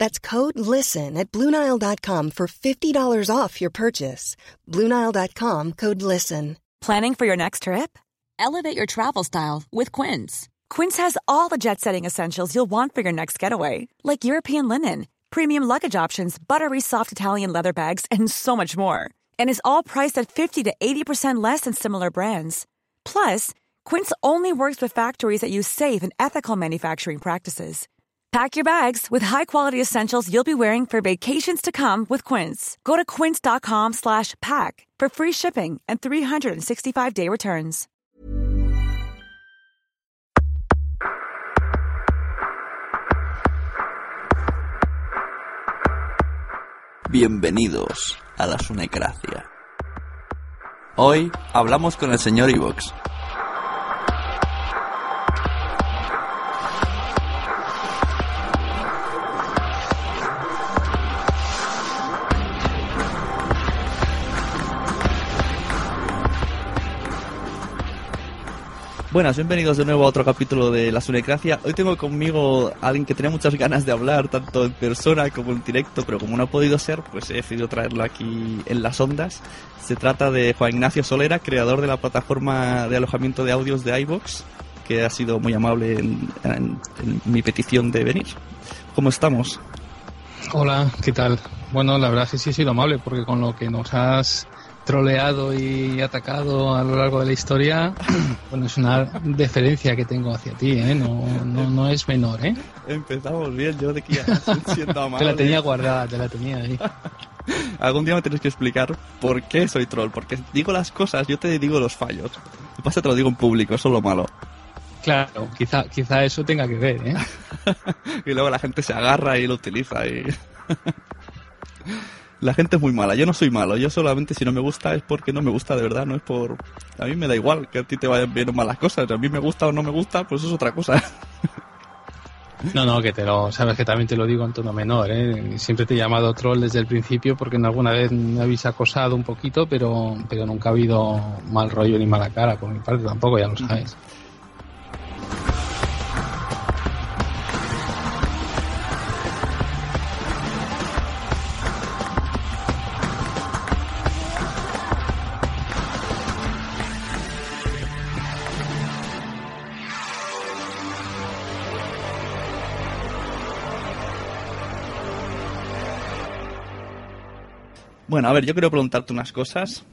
That's code LISTEN at Bluenile.com for $50 off your purchase. Bluenile.com code LISTEN. Planning for your next trip? Elevate your travel style with Quince. Quince has all the jet setting essentials you'll want for your next getaway, like European linen, premium luggage options, buttery soft Italian leather bags, and so much more. And is all priced at 50 to 80% less than similar brands. Plus, Quince only works with factories that use safe and ethical manufacturing practices. Pack your bags with high-quality essentials you'll be wearing for vacations to come with Quince. Go to quince.com slash pack for free shipping and 365-day returns. Bienvenidos a la Sunecracia. Hoy hablamos con el señor Ivox. Buenas, bienvenidos de nuevo a otro capítulo de La Sunecracia. Hoy tengo conmigo a alguien que tenía muchas ganas de hablar, tanto en persona como en directo, pero como no ha podido ser, pues he decidido traerlo aquí en las ondas. Se trata de Juan Ignacio Solera, creador de la plataforma de alojamiento de audios de iVox, que ha sido muy amable en, en- en mi petición de venir. ¿Cómo estamos? Hola, ¿qué tal? Bueno, la verdad es que sí he sido amable porque con lo que nos has troleado y atacado a lo largo de la historia, bueno, es una deferencia que tengo hacia ti, ¿eh? No, no, no es menor, ¿eh? Empezamos bien, yo de aquí siendo Te la tenía guardada, te la tenía ahí. Algún día me tienes que explicar por qué soy troll, porque digo las cosas, yo te digo los fallos. Lo que pasa que te lo digo en público, eso es lo malo. Claro, quizá, quizá eso tenga que ver, ¿eh? Y luego la gente se agarra y lo utiliza y... La gente es muy mala, yo no soy malo, yo solamente si no me gusta es porque no me gusta de verdad, no es por... A mí me da igual que a ti te vayan bien o mal las cosas, a mí me gusta o no me gusta, pues eso es otra cosa. No, no, que te lo, sabes que también te lo digo en tono menor, ¿eh? Siempre te he llamado troll desde el principio porque en alguna vez me habéis acosado un poquito, pero, pero nunca ha habido mal rollo ni mala cara por mi parte tampoco, ya lo sabes. Bueno, a ver, yo quiero preguntarte unas cosas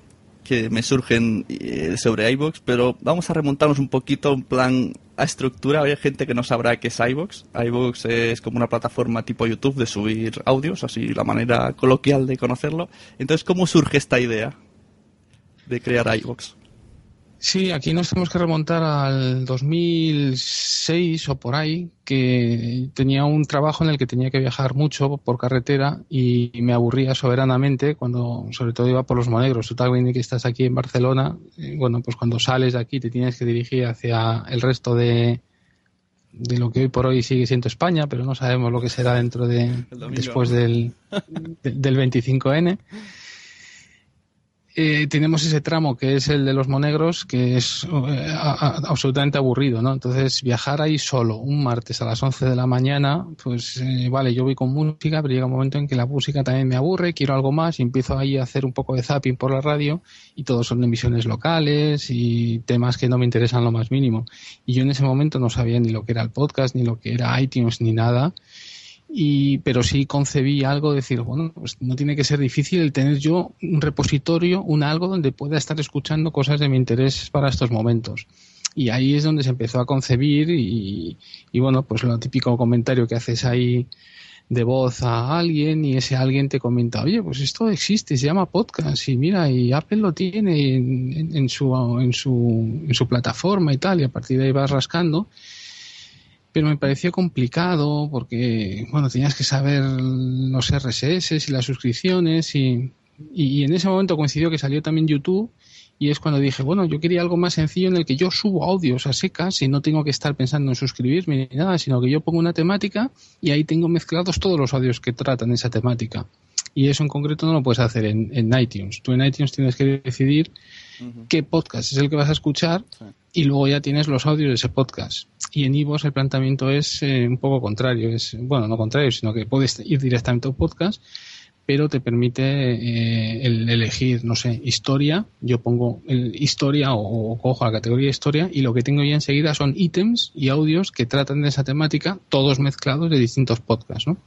que me surgen eh, sobre iVoox, pero vamos a remontarnos un poquito en plan a estructura. Hay gente que no sabrá qué es iVoox. iVoox es como una plataforma tipo YouTube de subir audios, así la manera coloquial de conocerlo. Entonces, ¿cómo surge esta idea de crear iVoox? Sí, aquí nos tenemos que remontar al 2006 o por ahí, que tenía un trabajo en el que tenía que viajar mucho por carretera y me aburría soberanamente cuando, sobre todo, iba por los monegros. Tú también que estás aquí en Barcelona, bueno, pues cuando sales de aquí te tienes que dirigir hacia el resto de, de lo que hoy por hoy sigue siendo España, pero no sabemos lo que será dentro de después del, del 25N. Eh, tenemos ese tramo que es el de los monegros, que es eh, absolutamente aburrido, ¿no? Entonces, viajar ahí solo un martes a las 11 de la mañana, pues eh, vale, yo voy con música, pero llega un momento en que la música también me aburre, quiero algo más y empiezo ahí a hacer un poco de zapping por la radio y todos son emisiones locales y temas que no me interesan lo más mínimo. Y yo en ese momento no sabía ni lo que era el podcast, ni lo que era iTunes, ni nada y pero sí concebí algo de decir bueno pues no tiene que ser difícil el tener yo un repositorio un algo donde pueda estar escuchando cosas de mi interés para estos momentos y ahí es donde se empezó a concebir y, y bueno pues lo típico comentario que haces ahí de voz a alguien y ese alguien te comenta, oye, pues esto existe, se llama podcast y mira, y Apple lo tiene en, en, su, en, su, en su plataforma y tal, y a partir de ahí vas rascando pero me pareció complicado porque, bueno, tenías que saber los RSS y las suscripciones y, y, en ese momento coincidió que salió también YouTube y es cuando dije, bueno, yo quería algo más sencillo en el que yo subo audios a secas y no tengo que estar pensando en suscribirme ni nada, sino que yo pongo una temática y ahí tengo mezclados todos los audios que tratan esa temática. Y eso en concreto no lo puedes hacer en, en iTunes. Tú en iTunes tienes que decidir qué podcast es el que vas a escuchar y luego ya tienes los audios de ese podcast. Y en Ivos el planteamiento es eh, un poco contrario, es bueno, no contrario, sino que puedes ir directamente a un podcast, pero te permite eh, el elegir, no sé, historia, yo pongo el historia o, o, cojo la categoría historia y lo que tengo ya enseguida son ítems y audios que tratan de esa temática, todos mezclados de distintos podcasts, ¿no?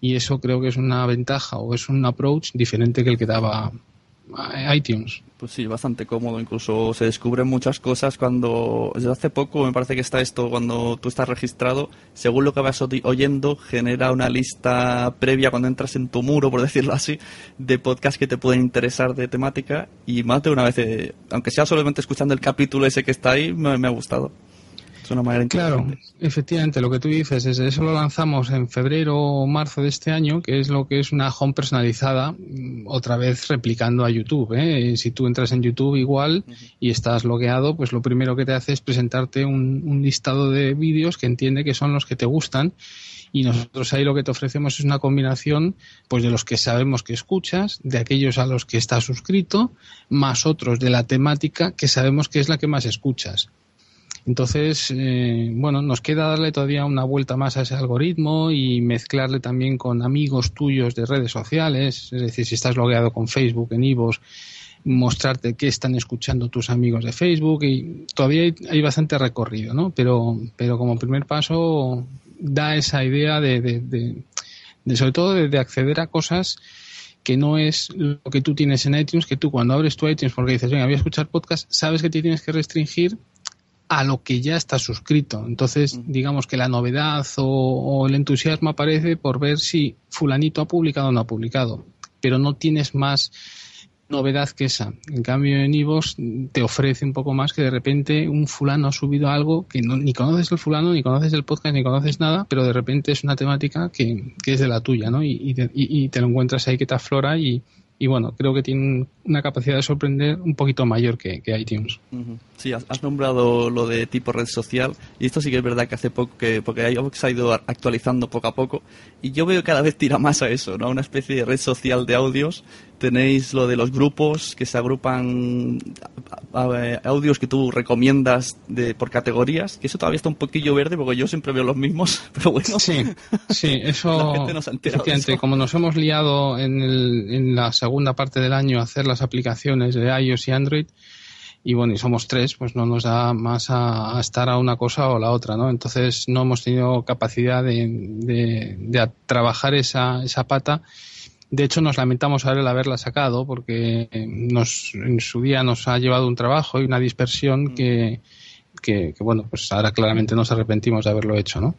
Y eso creo que es una ventaja o es un approach diferente que el que daba iTunes. Pues sí, bastante cómodo. Incluso se descubren muchas cosas cuando. Desde hace poco me parece que está esto, cuando tú estás registrado, según lo que vas oyendo, genera una lista previa cuando entras en tu muro, por decirlo así, de podcasts que te pueden interesar de temática. Y más de una vez, eh, aunque sea solamente escuchando el capítulo ese que está ahí, me ha gustado una manera Claro, efectivamente, lo que tú dices es eso lo lanzamos en febrero o marzo de este año, que es lo que es una home personalizada, mm, otra vez replicando a YouTube. ¿eh? Si tú entras en YouTube igual y estás logueado, pues lo primero que te hace es presentarte un, un listado de vídeos que entiende que son los que te gustan y nosotros ahí lo que te ofrecemos es una combinación pues de los que sabemos que escuchas, de aquellos a los que estás suscrito, más otros de la temática que sabemos que es la que más escuchas. Entonces, eh, bueno, nos queda darle todavía una vuelta más a ese algoritmo y mezclarle también con amigos tuyos de redes sociales, es decir, si estás logueado con Facebook, en Ivos, mostrarte qué están escuchando tus amigos de Facebook y todavía hay, bastante recorrido, ¿no? Pero, pero como primer paso da esa idea de, de, de, sobre todo de, acceder a cosas que no es lo que tú tienes en iTunes, que tú cuando abres tu iTunes porque dices, venga, voy a escuchar podcast, sabes que te tienes que restringir a lo que ya está suscrito. Entonces, digamos que la novedad o, el entusiasmo aparece por ver si fulanito ha publicado o no ha publicado, pero no tienes más novedad que esa. En cambio, en Ivos te ofrece un poco más que de repente un fulano ha subido algo que no, ni conoces el fulano, ni conoces el podcast, ni conoces nada, pero de repente es una temática que, que es de la tuya, ¿no? Y, y, y, te lo encuentras ahí que te aflora y, y bueno, creo que tiene una capacidad de sorprender un poquito mayor que, que iTunes. Sí, has, nombrado lo de tipo red social y esto sí que es verdad que hace poco, que, porque iVoox ha ido actualizando poco a poco y yo veo que cada vez tira más a eso, ¿no? Una especie de red social de audios. Tenéis lo de los grupos que se agrupan audios que tú recomiendas de, por categorías, que eso todavía está un poquillo verde porque yo siempre veo los mismos, pero bueno. Sí, sí, eso, como nos hemos liado en, el, en la segunda parte del año a hacer las aplicaciones de iOS y Android, y bueno, y somos tres, pues no nos da más a, estar a una cosa o la otra, ¿no? Entonces no hemos tenido capacidad de, de, trabajar esa, esa pata. De hecho, nos lamentamos ahora el haberla sacado porque nos, en su día nos ha llevado un trabajo y una dispersión mm. que, que, bueno, pues ahora claramente nos arrepentimos de haberlo hecho, ¿no?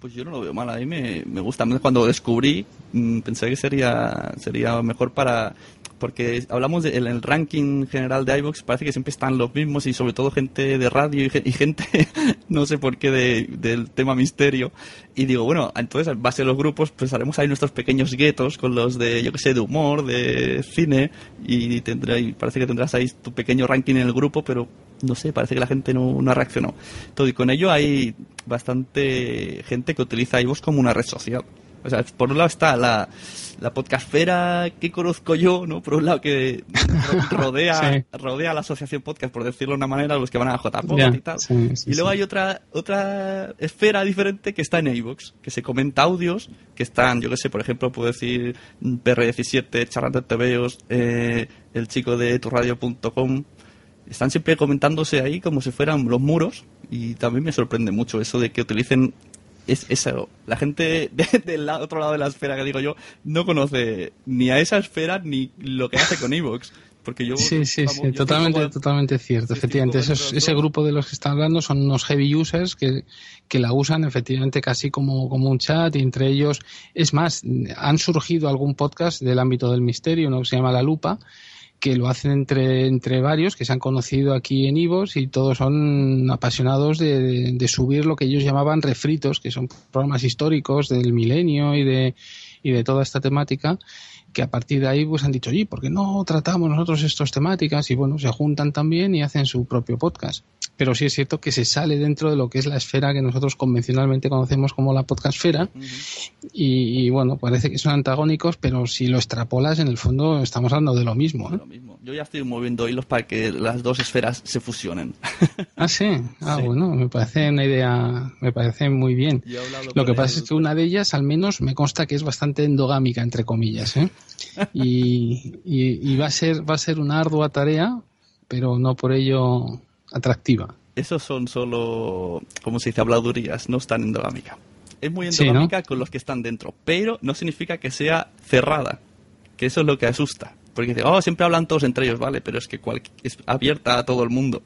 Pues yo no lo veo mal, a mí me, me gusta. Cuando descubrí, mm, pensé que sería, sería mejor para porque hablamos del el ranking general de iVoox, parece que siempre están los mismos y sobre todo gente de radio y, gente, no sé por qué, del tema misterio. Y digo, bueno, entonces en base a los grupos, pues haremos ahí nuestros pequeños guetos con los de, yo que sé, de humor, de cine, y, tendrá, y parece que tendrás ahí tu pequeño ranking en el grupo, pero no sé, parece que la gente no, no reaccionado. Todo, y con ello hay bastante gente que utiliza iVoox como una red social. O sea, por un lado está la, la podcastfera que conozco yo, ¿no? Por un lado que rodea, rodea la asociación podcast, por decirlo de una manera, los que van a JPod y tal. y luego hay otra, otra esfera diferente que está en iVoox, que se comenta audios, que están, yo qué sé, por ejemplo, puedo decir PR17, Charlando TVOs, eh, el chico de turradio.com, están siempre comentándose ahí como si fueran los muros y también me sorprende mucho eso de que utilicen es eso. La gente del otro lado de la esfera que digo yo no conoce ni a esa esfera ni lo que hace con Evox. Porque yo, sí, sí, sí, totalmente, totalmente cierto. Efectivamente, ese grupo de los que están hablando son unos heavy users que, que la usan efectivamente casi como, como un chat y entre ellos, es más, han surgido algún podcast del ámbito del misterio, uno que se llama La Lupa, que lo hacen entre, entre varios que se han conocido aquí en Ivos y todos son apasionados de, de, subir lo que ellos llamaban refritos, que son programas históricos del milenio y de, y de toda esta temática que a partir de ahí pues han dicho, oye, ¿por qué no tratamos nosotros estas temáticas? Y bueno, se juntan también y hacen su propio podcast. Pero sí es cierto que se sale dentro de lo que es la esfera que nosotros convencionalmente conocemos como la podcastfera. y, bueno, parece que son antagónicos, pero si lo extrapolas, en el fondo estamos hablando de lo mismo. ¿eh? Lo mismo. Yo ya estoy moviendo hilos para que las dos esferas se fusionen. ah, sí. Ah, bueno, me parece una idea, me parece muy bien. Lo que pasa es que una de ellas, al menos, me consta que es bastante endogámica, entre comillas. ¿eh? y, va a ser va a ser una ardua tarea, pero no por ello atractiva. Esos son solo, como se dice, habladurías, no están endogámica. Es muy endogámica con los que están dentro, pero no significa que sea cerrada, que eso es lo que asusta. Porque dice, oh, siempre hablan todos entre ellos, vale, pero es que es abierta a todo el mundo.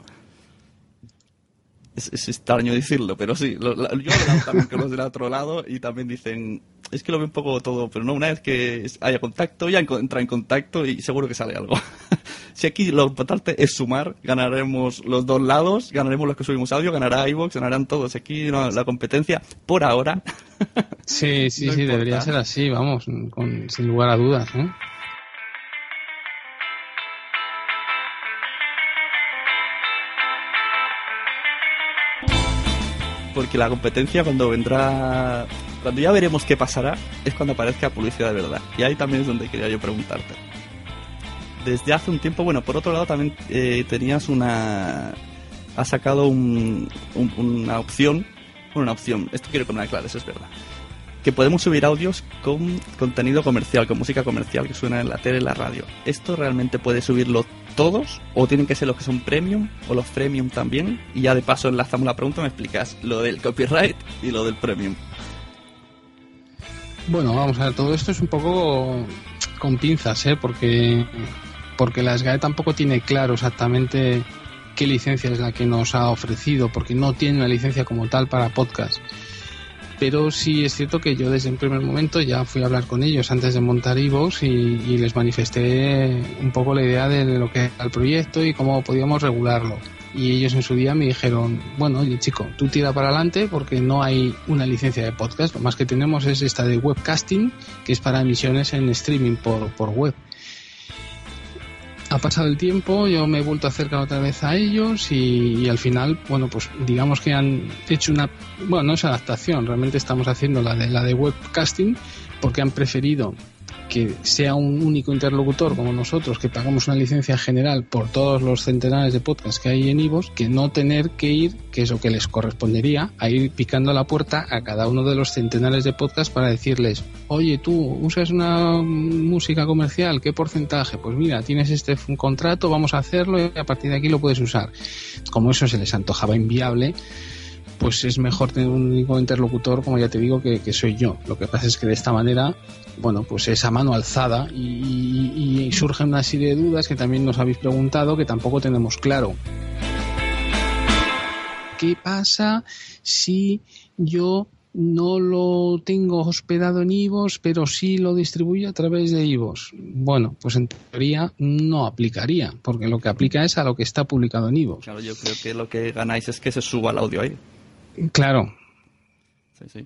Es, extraño decirlo, pero sí, yo hablado también con los del otro lado y también dicen, es que lo veo un poco todo, pero no, una vez que haya contacto, ya entra en contacto y seguro que sale algo. si aquí lo importante es sumar, ganaremos los dos lados, ganaremos los que subimos audio, ganará iVoox, ganarán todos. Aquí la competencia, por ahora. sí, sí, sí, debería ser así, vamos, sin lugar a dudas. ¿eh? porque la competencia cuando vendrá cuando ya veremos qué pasará, es cuando aparezca publicidad de verdad. Y ahí también es donde quería yo preguntarte. Desde hace un tiempo, bueno, por otro lado también eh, tenías una... Has sacado un, una opción, bueno, una opción, esto quiero poner claro, eso es verdad. Que podemos subir audios con contenido comercial, con música comercial que suena en la tele, en la radio. ¿Esto realmente puede subirlo todos? ¿O tienen que ser los que son premium? ¿O los premium también? Y ya de paso enlazamos la pregunta, me explicas lo del copyright y lo del premium. Bueno, vamos a ver, todo esto es un poco con pinzas, ¿eh? Porque, porque la SGAE tampoco tiene claro exactamente qué licencia es la que nos ha ofrecido, porque no tiene una licencia como tal para podcast. Pero sí es cierto que yo desde el primer momento ya fui a hablar con ellos antes de montar Evox y, y les manifesté un poco la idea de lo que era el proyecto y cómo podíamos regularlo y ellos en su día me dijeron, bueno, oye chico, tú tira para adelante porque no hay una licencia de podcast, lo más que tenemos es esta de webcasting, que es para emisiones en streaming por, por web. Ha pasado el tiempo, yo me he vuelto a acercar otra vez a ellos y, al final, bueno, pues digamos que han hecho una, bueno, no es adaptación, realmente estamos haciendo la de la de webcasting porque han preferido que sea un único interlocutor como nosotros, que pagamos una licencia general por todos los centenares de podcasts que hay en Ivos, que no tener que ir, que es lo que les correspondería, a ir picando la puerta a cada uno de los centenares de podcasts para decirles, oye, tú usas una música comercial, ¿qué porcentaje? Pues mira, tienes este contrato, vamos a hacerlo y a partir de aquí lo puedes usar. Como eso se les antojaba inviable, pues es mejor tener un único interlocutor, como ya te digo, que, soy yo. Lo que pasa es que de esta manera, bueno, pues esa mano alzada y, y, surgen una serie de dudas que también nos habéis preguntado que tampoco tenemos claro. ¿Qué pasa si yo no lo tengo hospedado en IVOS, pero sí lo distribuyo a través de IVOS. Bueno, pues en teoría no aplicaría, porque lo que aplica es a lo que está publicado en IVOS. Claro, yo creo que lo que ganáis es que se suba el audio ahí. Claro.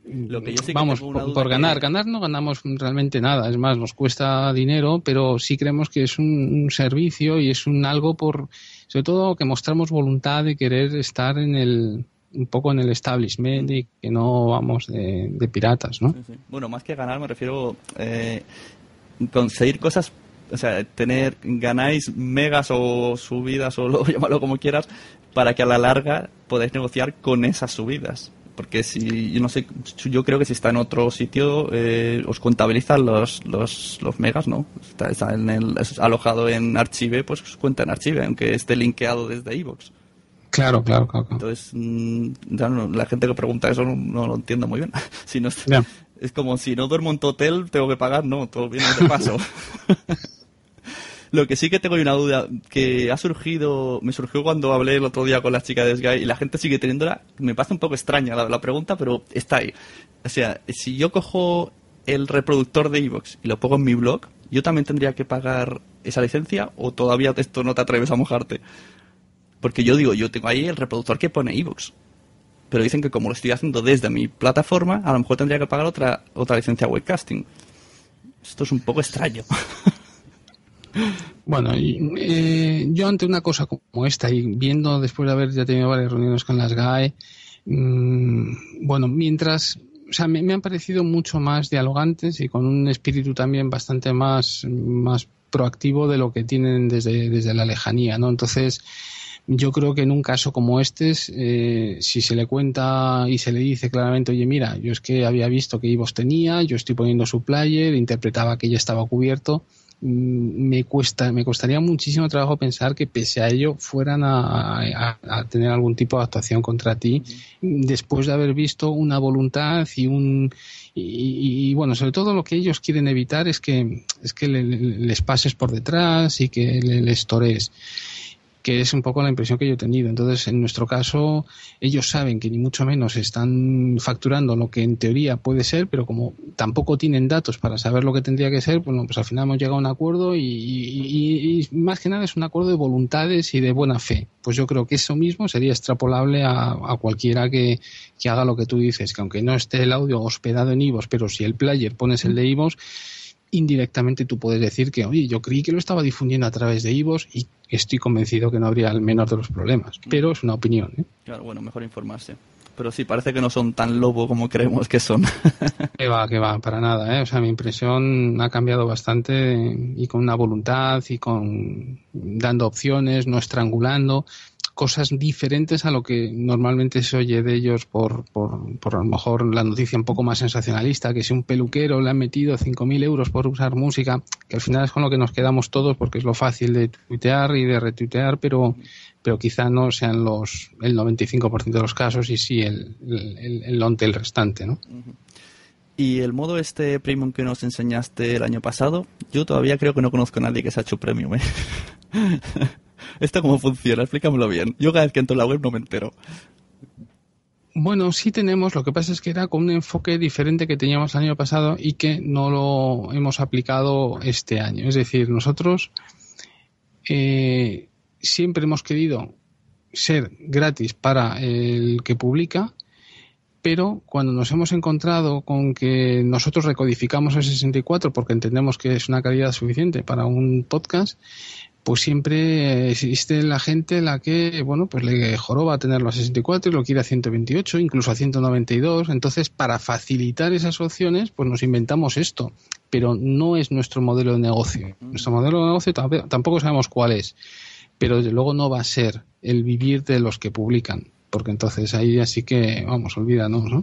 Lo que yo sí Vamos, por, ganar, ganar no ganamos realmente nada, es más, nos cuesta dinero, pero sí creemos que es un, un servicio y es un algo por, sobre todo que mostramos voluntad de querer estar en el, un poco en el establishment y que no vamos de, piratas, ¿no? Bueno, más que ganar me refiero eh, conseguir cosas, o sea, tener, ganáis megas o subidas o lo, llámalo como quieras, para que a la larga podáis negociar con esas subidas. Porque si, yo no sé, yo creo que si está en otro sitio, eh, os contabilizan los, los, los megas, ¿no? Está, en el, alojado en Archive, pues os cuenta en Archive, aunque esté linkeado desde iVoox. Claro, claro, claro. Entonces, mm, la gente que pregunta eso no, lo entiendo muy bien. si no, Es como si no duermo en tu hotel, tengo que pagar, no, todo viene de paso. lo que sí que tengo una duda que ha surgido, me surgió cuando hablé el otro día con la chica de Sky y la gente sigue teniéndola, me parece un poco extraña la, pregunta, pero está ahí. O sea, si yo cojo el reproductor de Evox y lo pongo en mi blog, ¿yo también tendría que pagar esa licencia o todavía esto no te atreves a mojarte? Porque yo digo, yo tengo ahí el reproductor que pone ebooks. Pero dicen que como lo estoy haciendo desde mi plataforma, a lo mejor tendría que pagar otra, otra licencia webcasting. Esto es un poco extraño. Bueno, eh, yo ante una cosa como esta y viendo después de haber ya tenido varias reuniones con las GAE, mm, bueno, mientras, o sea, me, han parecido mucho más dialogantes y con un espíritu también bastante más, más proactivo de lo que tienen desde, desde la lejanía, ¿no? Entonces, yo creo que en un caso como este, eh, si se le cuenta y se le dice claramente, oye, mira, yo es que había visto que Ivos tenía, yo estoy poniendo su player, interpretaba que ya estaba cubierto, me cuesta, me costaría muchísimo trabajo pensar que pese a ello fueran a, tener algún tipo de actuación contra ti después de haber visto una voluntad y un y, bueno sobre todo lo que ellos quieren evitar es que es que les pases por detrás y que les torees que es un poco la impresión que yo he tenido. Entonces, en nuestro caso, ellos saben que ni mucho menos están facturando lo que en teoría puede ser, pero como tampoco tienen datos para saber lo que tendría que ser, bueno, pues al final hemos llegado a un acuerdo y, más que nada es un acuerdo de voluntades y de buena fe. Pues yo creo que eso mismo sería extrapolable a, cualquiera que, que, haga lo que tú dices, que aunque no esté el audio hospedado en IVOS, pero si el player pones el de IVOS, indirectamente tú puedes decir que, oye, yo creí que lo estaba difundiendo a través de IVOS y estoy convencido que no habría el menor de los problemas. Mm. Pero es una opinión. ¿eh? Claro, bueno, mejor informarse. Pero sí, parece que no son tan lobo como creemos que son. que va, que va, para nada. ¿eh? O sea, mi impresión ha cambiado bastante y con una voluntad y con dando opciones, no estrangulando cosas diferentes a lo que normalmente se oye de ellos por, por, por a lo mejor la noticia un poco más sensacionalista, que si un peluquero le ha metido 5.000 euros por usar música, que al final es con lo que nos quedamos todos porque es lo fácil de tuitear y de retuitear, pero, pero quizá no sean los el 95% de los casos y sí el, el, el, el restante, ¿no? Y el modo este premium que nos enseñaste el año pasado, yo todavía creo que no conozco a nadie que se ha hecho premium, ¿eh? ¿Esto cómo funciona? Explícamelo bien. Yo cada vez que entro en la web no me entero. Bueno, sí tenemos, lo que pasa es que era con un enfoque diferente que teníamos el año pasado y que no lo hemos aplicado este año. Es decir, nosotros eh, siempre hemos querido ser gratis para el que publica, pero cuando nos hemos encontrado con que nosotros recodificamos el 64 porque entendemos que es una calidad suficiente para un podcast, pues siempre existe la gente la que, bueno, pues le joroba tenerlo a 64 y lo quiere a 128, incluso a 192. Entonces, para facilitar esas opciones, pues nos inventamos esto. Pero no es nuestro modelo de negocio. Nuestro modelo de negocio tampoco sabemos cuál es. Pero desde luego no va a ser el vivir de los que publican. Porque entonces ahí así que, vamos, olvídanos, ¿no?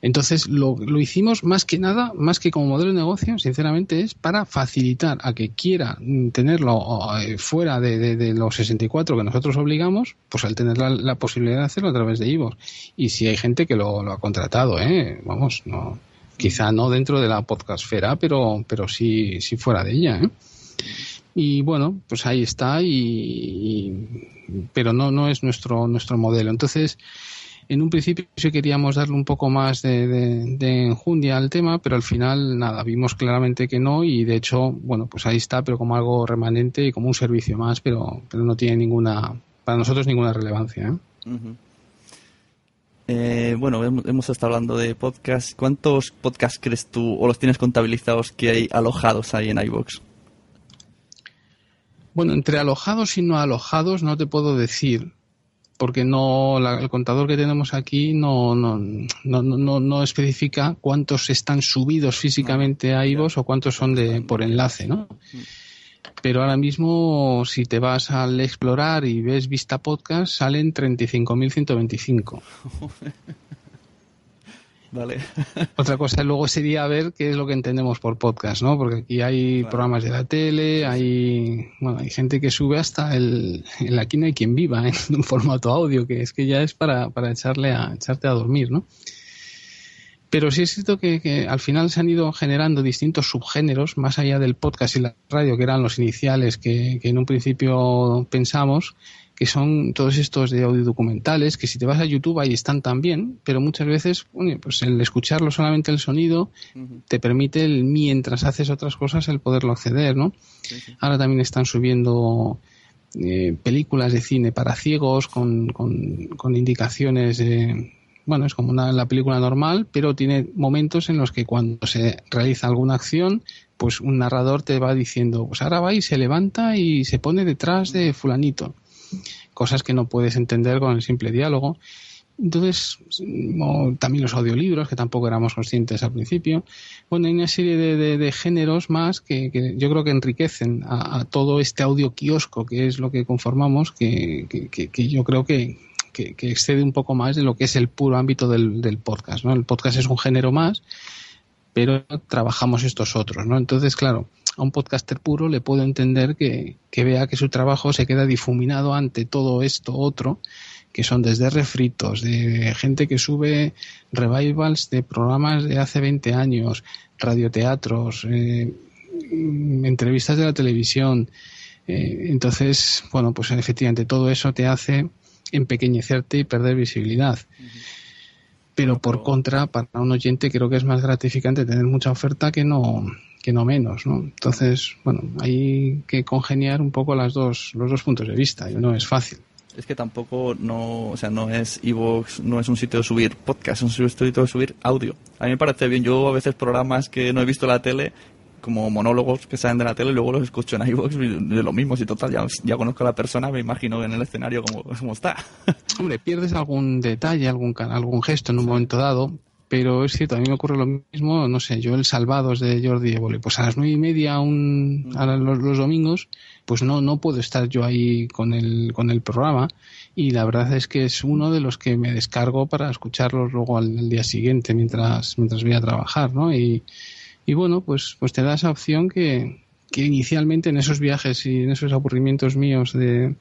Entonces lo, lo, hicimos más que nada, más que como modelo de negocio, sinceramente es para facilitar a que quiera tenerlo eh, fuera de, de, los 64 que nosotros obligamos, pues al tener la, posibilidad de hacerlo a través de Ivo. Y si hay gente que lo, lo, ha contratado, ¿eh? vamos, no, quizá no dentro de la podcastfera, pero, pero sí, sí fuera de ella. ¿eh? Y bueno, pues ahí está, y, pero no, no es nuestro, nuestro modelo. Entonces, En un principio sí queríamos darle un poco más de, enjundia al tema, pero al final nada, vimos claramente que no y de hecho, bueno, pues ahí está, pero como algo remanente y como un servicio más, pero, pero no tiene ninguna, para nosotros ninguna relevancia. ¿eh? Eh, bueno, hemos, estado hablando de podcasts. ¿Cuántos podcasts crees tú o los tienes contabilizados que hay alojados ahí en iVoox? Bueno, entre alojados y no alojados no te puedo decir, porque no el contador que tenemos aquí no no, no, no, no especifica cuántos están subidos físicamente a iVoox o cuántos son de por enlace, ¿no? Mm pero ahora mismo si te vas al explorar y ves vista podcast salen 35.125. Vale. Otra cosa luego sería ver qué es lo que entendemos por podcast, ¿no? Porque aquí hay programas de la tele, hay bueno, hay gente que sube hasta el, en aquí no hay quien viva en un formato audio, que es que ya es para, para echarle a echarte a dormir, ¿no? Pero sí es cierto que, al final se han ido generando distintos subgéneros, más allá del podcast y la radio, que eran los iniciales que, en un principio pensamos, que son todos estos de audio documentales, que si te vas a YouTube ahí están también, pero muchas veces pues el escucharlo solamente el sonido te permite el, mientras haces otras cosas el poderlo acceder, ¿no? Ahora también están subiendo eh, películas de cine para ciegos con, con, con indicaciones de bueno, es como una, la película normal, pero tiene momentos en los que cuando se realiza alguna acción, pues un narrador te va diciendo, pues ahora va y se levanta y se pone detrás de fulanito. Cosas que no puedes entender con el simple diálogo. Entonces, también los audiolibros, que tampoco éramos conscientes al principio. Bueno, hay una serie de, géneros más que, yo creo que enriquecen a, todo este audio kiosco, que es lo que conformamos, que, que yo creo que, que, excede un poco más de lo que es el puro ámbito del, podcast. ¿no? El podcast es un género más, pero trabajamos estos otros. ¿no? Entonces, claro, a un podcaster puro le puedo entender que, vea que su trabajo se queda difuminado ante todo esto otro, que son desde refritos, de gente que sube revivals de programas de hace 20 años, radioteatros, eh, entrevistas de la televisión. Eh, entonces, bueno, pues efectivamente todo eso te hace empequeñecerte y perder visibilidad. Pero por contra, para un oyente creo que es más gratificante tener mucha oferta que no que no menos, ¿no? Entonces, bueno, hay que congeniar un poco las dos, los dos puntos de vista, y no es fácil. Es que tampoco no, o sea, no es Evox, no es un sitio de subir podcast, es un sitio de subir audio. A mí me parece bien, yo a veces programas que no he visto en la tele como monólogos que salen de la tele y luego los escucho en iVoox de lo mismo, si total ya, ya conozco a la persona, me imagino en el escenario como, está. Hombre, pierdes algún detalle, algún, algún gesto en un momento dado, pero es cierto, a mí me ocurre lo mismo, no sé, yo el Salvados de Jordi Evole, pues a las nueve y media un, a los, los, domingos, pues no, no puedo estar yo ahí con el, con el programa y la verdad es que es uno de los que me descargo para escucharlos luego al, al día siguiente mientras, mientras voy a trabajar, ¿no? Y, y bueno, pues, pues te da esa opción que, que inicialmente en esos viajes y en esos aburrimientos míos de,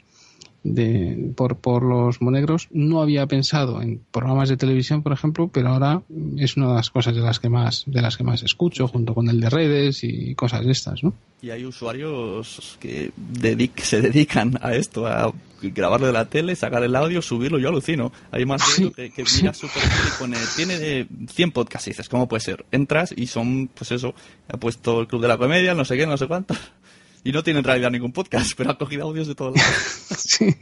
de, por, por los monegros. No había pensado en programas de televisión por ejemplo pero ahora es una de las cosas de las que más de las que más escucho junto con el de redes y cosas de estas ¿no? y hay usuarios que se dedican a esto a grabarlo de la tele sacar el audio subirlo. Yo alucino. Hay más de que, que mira su y pone tiene 100 podcasts y dices ¿cómo puede ser? entras y son pues eso ha puesto el Club de la Comedia no sé qué no sé cuánto y no tiene en realidad ningún podcast, pero ha cogido audios de todos lados. sí.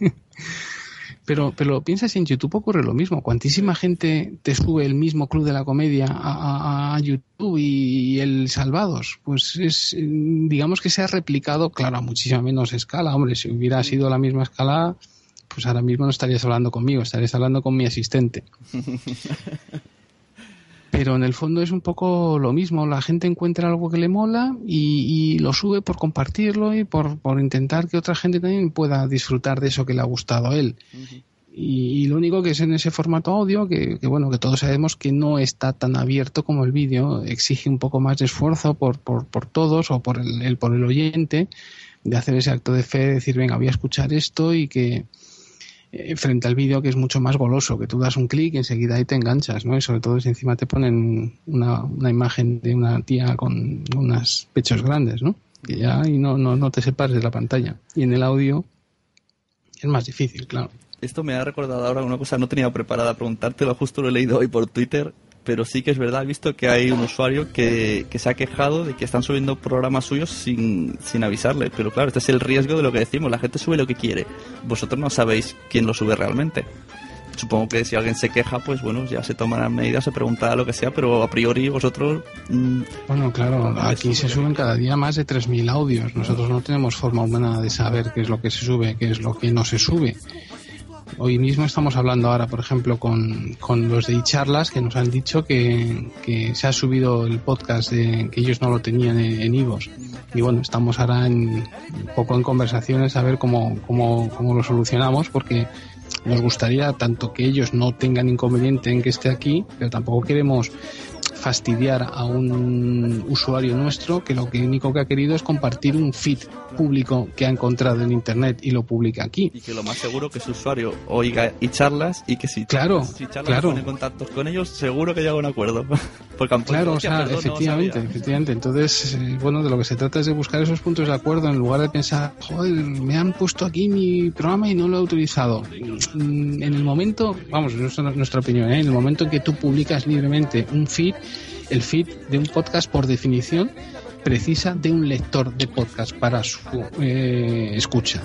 Pero, pero piensas si en YouTube ocurre lo mismo. Cuantísima gente te sube el mismo Club de la Comedia a, YouTube y, el Salvados. Pues es, digamos que se ha replicado, claro, a muchísima menos escala. Hombre, si hubiera sido la misma escala, pues ahora mismo no estarías hablando conmigo, estarías hablando con mi asistente. pero en el fondo es un poco lo mismo. La gente encuentra algo que le mola y, lo sube por compartirlo y por, intentar que otra gente también pueda disfrutar de eso que le ha gustado a él. y, lo único que es en ese formato audio, que, bueno, que todos sabemos que no está tan abierto como el vídeo, exige un poco más de esfuerzo por, por, por todos o por el, por el oyente de hacer ese acto de fe, de decir, venga, voy a escuchar esto y que, eh, frente al vídeo que es mucho más goloso, que tú das un clic y enseguida ahí te enganchas, ¿no? Y sobre todo si encima te ponen una, una imagen de una tía con unos pechos grandes, ¿no? Que ya y no, no, no te separes de la pantalla. Y en el audio es más difícil, claro. Esto me ha recordado ahora una cosa, no tenía preparada preguntártelo, justo lo he leído hoy por Twitter, pero sí que es verdad, he visto que hay un usuario que, que se ha quejado de que están subiendo programas suyos sin, sin avisarle. Pero claro, este es el riesgo de lo que decimos, la gente sube lo que quiere. Vosotros no sabéis quién lo sube realmente supongo que si alguien se queja, pues bueno, ya se tomarán medidas, se preguntará lo que sea, pero a priori vosotros... Mm, bueno, claro, aquí se suben cada día más de 3.000 audios. Nosotros no tenemos forma humana de saber qué es lo que se sube, qué es lo que no se sube. Hoy mismo estamos hablando ahora, por ejemplo, con, con los de charlas que nos han dicho que, que, se ha subido el podcast de, que ellos no lo tenían en Ivos. Y bueno, estamos ahora en, un poco en conversaciones a ver cómo, cómo, cómo lo solucionamos porque nos gustaría tanto que ellos no tengan inconveniente en que esté aquí, pero tampoco queremos fastidiar a un usuario nuestro que lo único que ha querido es compartir un feed público que ha encontrado en internet y lo publica aquí. Y que lo más seguro que su usuario oiga y charlas y que si, claro, si charlas claro. pone contactos con ellos, seguro que llega un acuerdo. Porque claro, o sea, efectivamente, efectivamente. Entonces, eh, bueno, de lo que se trata es de buscar esos puntos de acuerdo en lugar de pensar, joder, me han puesto aquí mi programa y no lo he utilizado. Mm, en el momento, vamos, es nuestra opinión, ¿eh? en el momento en que tú publicas libremente un feed, el feed de un podcast por definición precisa de un lector de podcast para su eh, escucha.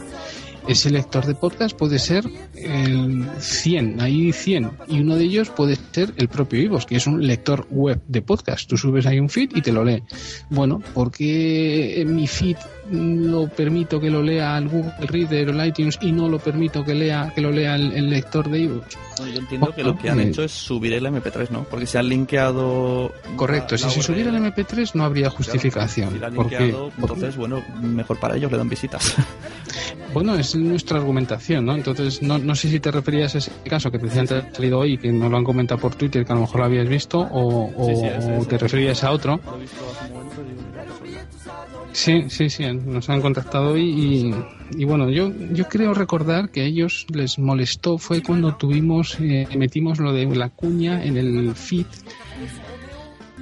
Ese lector de podcast puede ser el 100, hay 100, y uno de ellos puede ser el propio Ivos, que es un lector web de podcast. Tú subes ahí un feed y te lo lee. Bueno, porque mi feed lo permito que lo lea el Google Reader o el iTunes y no lo permito que lea que lo lea el, lector de iVoox. yo entiendo que lo que han hecho es subir el MP3, ¿no? Porque se han linkeado... Correcto, si se subiera el MP3 no habría justificación. si porque, entonces, bueno, mejor para ellos, le dan visitas. Bueno, es nuestra argumentación, ¿no? Entonces, no, no sé si te referías a ese caso que precisamente ha salido hoy, que no lo han comentado por Twitter, que a lo mejor lo habías visto, o, o te referías a otro. Sí, sí, sí, nos han contactado hoy y, bueno, yo, yo creo recordar que a ellos les molestó fue cuando tuvimos, eh, metimos lo de la cuña en el feed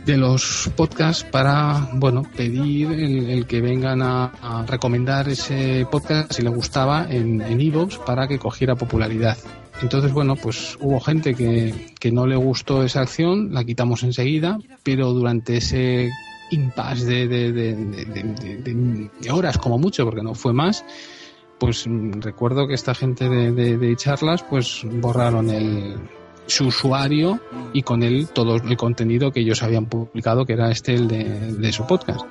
de los podcasts para, bueno, pedir el, que vengan a, recomendar ese podcast si le gustaba en en para que cogiera popularidad. Entonces, bueno, pues hubo gente que, que no le gustó esa acción, la quitamos enseguida, pero durante ese impasse de, de, horas como mucho, porque no fue más, pues mm, recuerdo que esta gente de, charlas pues borraron el su usuario y con él todo el contenido que ellos habían publicado, que era este el de su podcast.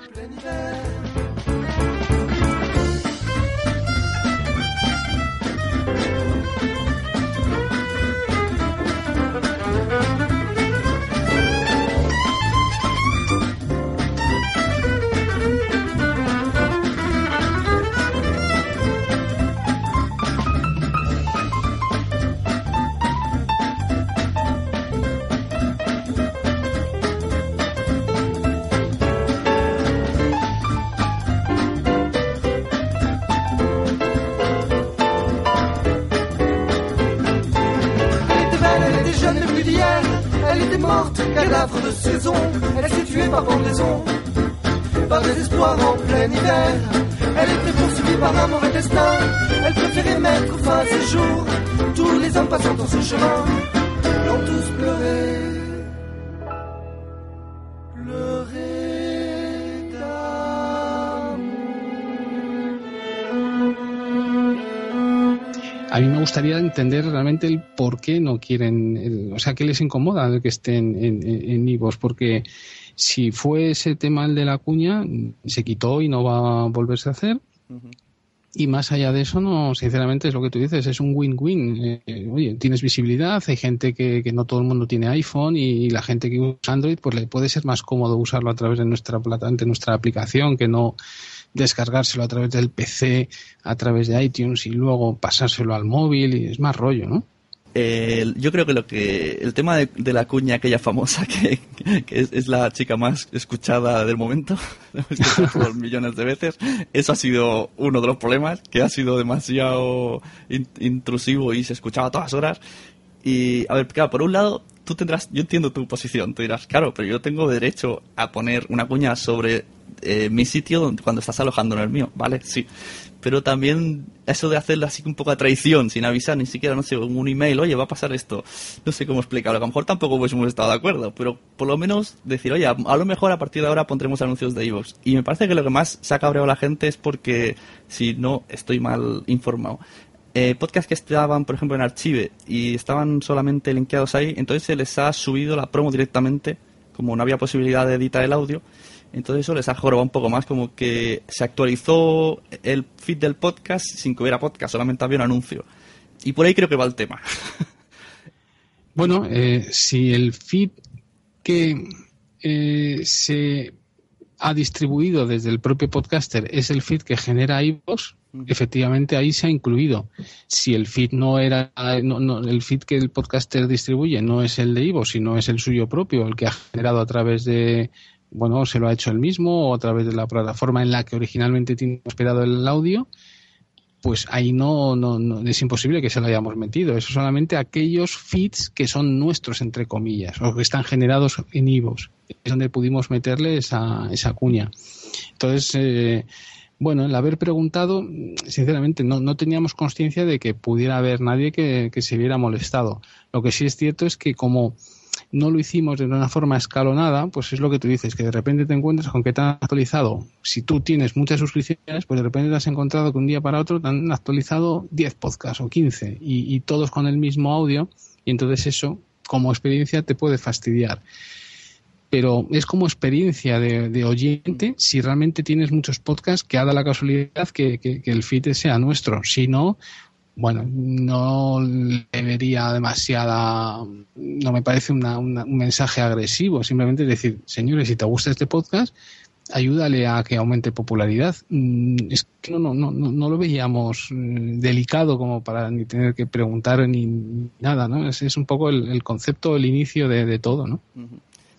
Gustaría entender realmente el por qué no quieren, o sea, qué les incomoda el que estén en, en, porque si fue ese tema el de la cuña, se quitó y no va a volverse a hacer. Y más allá de eso, no, sinceramente es lo que tú dices, es un win-win. Eh, oye, tienes visibilidad, hay gente que, que, no todo el mundo tiene iPhone y, la gente que usa Android, pues le puede ser más cómodo usarlo a través de nuestra plata, de nuestra aplicación que no descargárselo a través del PC, a través de iTunes y luego pasárselo al móvil y es más rollo, ¿no? yo creo que lo que el tema de, la cuña aquella famosa que, es, la chica más escuchada del momento por millones de veces eso ha sido uno de los problemas que ha sido demasiado intrusivo y se escuchaba a todas horas y a ver claro por un lado tú tendrás yo entiendo tu posición tú dirás claro pero yo tengo derecho a poner una cuña sobre eh, mi sitio cuando estás alojando en el mío, ¿vale? Sí. Pero también eso de hacerlo así un poco a traición, sin avisar, ni siquiera, no sé, un email, oye, va a pasar esto. No sé cómo explicarlo. A lo mejor tampoco hubiésemos estado de acuerdo, pero por lo menos decir, oye, a, lo mejor a partir de ahora pondremos anuncios de iVoox. Y me parece que lo que más se ha cabreado la gente es porque, si no estoy mal informado, eh, podcasts que estaban, por ejemplo, en Archive y estaban solamente linkeados ahí, entonces se les ha subido la promo directamente, como no había posibilidad de editar el audio, entonces eso les ha jorobado un poco más, como que se actualizó el feed del podcast sin que hubiera podcast, solamente había un anuncio. Y por ahí creo que va el tema. Bueno, eh, si el feed que eh, se ha distribuido desde el propio podcaster es el feed que genera iVoox, efectivamente ahí se ha incluido. Si el feed no era, no, el feed que el podcaster distribuye no es el de iVoox, sino es el suyo propio, el que ha generado a través de, bueno, se lo ha hecho él mismo o a través de la plataforma en la que originalmente tiene hospedado el audio, pues ahí no, no, es imposible que se lo hayamos metido. Eso solamente aquellos feeds que son nuestros, entre comillas, o que están generados en IVOS. Es donde pudimos meterle esa, esa cuña. Entonces, eh, bueno, el haber preguntado, sinceramente, no, no teníamos conciencia de que pudiera haber nadie que, que se viera molestado. Lo que sí es cierto es que como no lo hicimos de una forma escalonada, pues es lo que tú dices, que de repente te encuentras con que te han actualizado. Si tú tienes muchas suscripciones, pues de repente te has encontrado que un día para otro te han actualizado 10 podcasts o 15 y, todos con el mismo audio y entonces eso como experiencia te puede fastidiar pero es como experiencia de, oyente si realmente tienes muchos podcasts que haga la casualidad que, que, el feed sea nuestro. Si no, bueno, no le vería demasiada, no me parece un mensaje agresivo, simplemente decir, señores, si te gusta este podcast, ayúdale a que aumente popularidad. Mm, es que no, no, no, no lo veíamos mm, delicado como para ni tener que preguntar ni nada, ¿no? Es, un poco el, concepto, el inicio de todo, ¿no?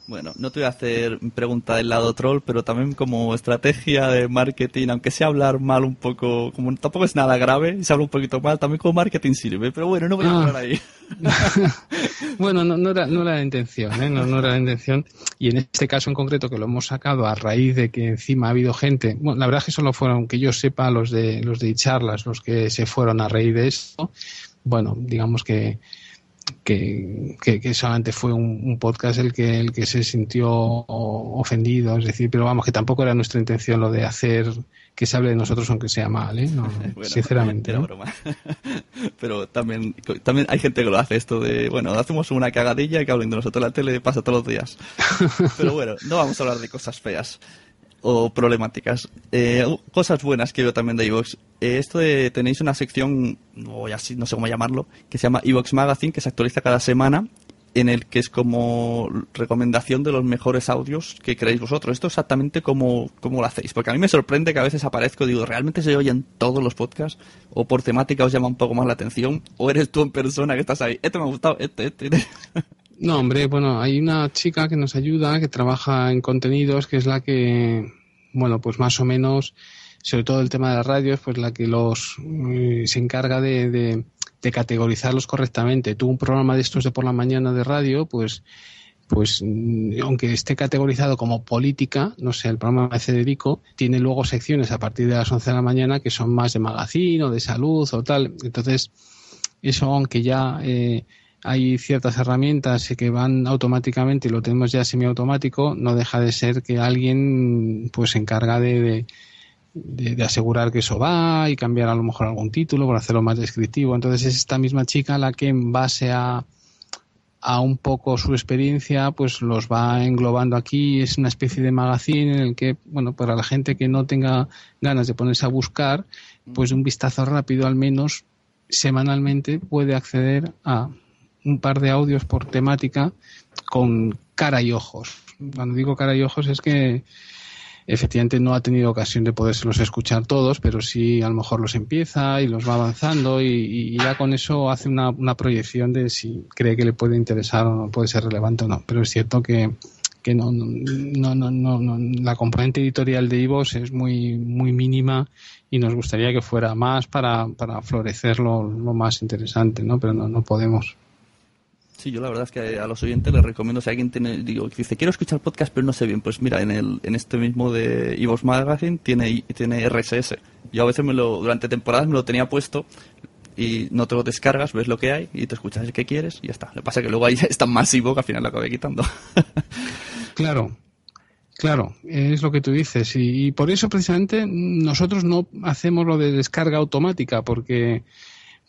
Bueno, no te voy a hacer pregunta del lado troll, pero también como estrategia de marketing, aunque sea hablar mal un poco, como tampoco es nada grave, y se habla un poquito mal, también como marketing sirve, pero bueno, no voy a ah. hablar ahí. bueno, no, no, era, no era la intención, ¿eh? no, no era la intención, y en este caso en concreto que lo hemos sacado a raíz de que encima ha habido gente, bueno, la verdad es que solo fueron, que yo sepa, los de, los de charlas, los que se fueron a raíz de esto, bueno, digamos que que, que, solamente fue un, podcast el que, el que se sintió ofendido, es decir, pero vamos, que tampoco era nuestra intención lo de hacer que se hable de nosotros aunque sea mal, ¿eh? sinceramente. pero también, también hay gente que lo hace esto de, bueno, hacemos una cagadilla y que hablen de nosotros la tele pasa todos los días. pero bueno, no vamos a hablar de cosas feas o problemáticas. Eh, cosas buenas que veo también de Evox. Eh, esto de tenéis una sección, o así, no sé cómo llamarlo, que se llama Evox Magazine, que se actualiza cada semana, en el que es como recomendación de los mejores audios que creéis vosotros. Esto exactamente cómo, cómo lo hacéis. Porque a mí me sorprende que a veces aparezco y digo, ¿realmente se oyen todos los podcasts? ¿O por temática os llama un poco más la atención? ¿O eres tú en persona que estás ahí? Este me ha gustado, este, este. este. No, hombre, bueno, hay una chica que nos ayuda, que trabaja en contenidos, que es la que, bueno, pues más o menos, sobre todo el tema de las radios, pues la que los eh, se encarga de, de, de, categorizarlos correctamente. Tú un programa de estos de por la mañana de radio, pues pues mm, aunque esté categorizado como política, no sé, el programa de Federico tiene luego secciones a partir de las 11 de la mañana que son más de magazine o de salud o tal. Entonces, eso aunque ya eh, hay ciertas herramientas que van automáticamente y lo tenemos ya semiautomático, no deja de ser que alguien pues se encarga de, de, asegurar que eso va y cambiar a lo mejor algún título para hacerlo más descriptivo. Entonces es esta misma chica la que en base a, a un poco su experiencia pues los va englobando aquí. Es una especie de magazine en el que, bueno, para la gente que no tenga ganas de ponerse a buscar, pues un vistazo rápido al menos semanalmente puede acceder a un par de audios por temática con cara y ojos. Cuando digo cara y ojos es que efectivamente no ha tenido ocasión de podérselos escuchar todos, pero sí a lo mejor los empieza y los va avanzando y, ya con eso hace una, proyección de si cree que le puede interesar o no puede ser relevante o no. Pero es cierto que, que no, no, no, no, la componente editorial de Ivos es muy, muy mínima y nos gustaría que fuera más para, para florecer lo, lo más interesante, ¿no? Pero no, no podemos. Sí, yo la verdad es que a los oyentes les recomiendo, si alguien tiene, digo, dice, quiero escuchar podcast pero no sé bien, pues mira, en el en este mismo de Evox Magazine tiene, tiene RSS. Yo a veces me lo, durante temporadas me lo tenía puesto y no te lo descargas, ves lo que hay y te escuchas el que quieres y ya está. Lo que pasa es que luego ahí es tan masivo que al final lo acabé quitando. claro, Claro, es lo que tú dices. Y, por eso precisamente nosotros no hacemos lo de descarga automática, porque,